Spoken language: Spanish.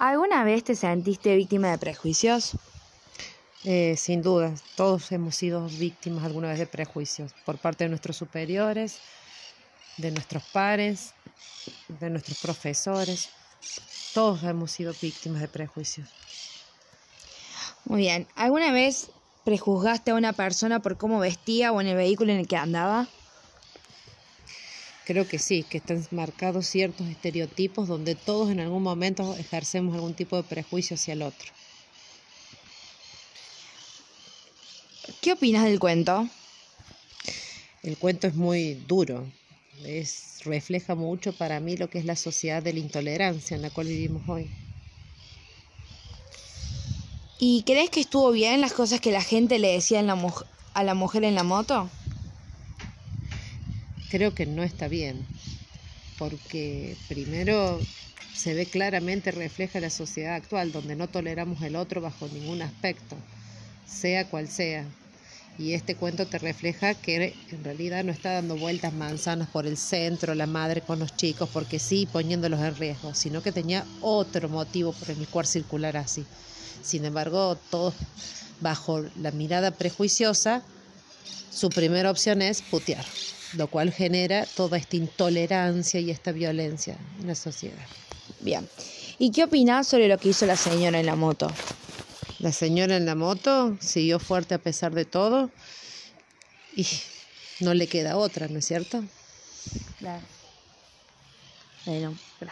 ¿Alguna vez te sentiste víctima de prejuicios? Eh, sin duda, todos hemos sido víctimas alguna vez de prejuicios por parte de nuestros superiores, de nuestros pares, de nuestros profesores. Todos hemos sido víctimas de prejuicios. Muy bien. ¿Alguna vez prejuzgaste a una persona por cómo vestía o en el vehículo en el que andaba? Creo que sí, que están marcados ciertos estereotipos donde todos en algún momento ejercemos algún tipo de prejuicio hacia el otro. ¿Qué opinas del cuento? El cuento es muy duro, es, refleja mucho para mí lo que es la sociedad de la intolerancia en la cual vivimos hoy. ¿Y crees que estuvo bien las cosas que la gente le decía a la mujer en la moto? Creo que no está bien, porque primero se ve claramente refleja la sociedad actual, donde no toleramos el otro bajo ningún aspecto, sea cual sea. Y este cuento te refleja que en realidad no está dando vueltas manzanas por el centro, la madre con los chicos, porque sí, poniéndolos en riesgo, sino que tenía otro motivo por el cual circular así. Sin embargo, todos bajo la mirada prejuiciosa, su primera opción es putear lo cual genera toda esta intolerancia y esta violencia en la sociedad. Bien. ¿Y qué opinas sobre lo que hizo la señora en la moto? La señora en la moto siguió fuerte a pesar de todo y no le queda otra, ¿no es cierto? Claro. Bueno, gracias.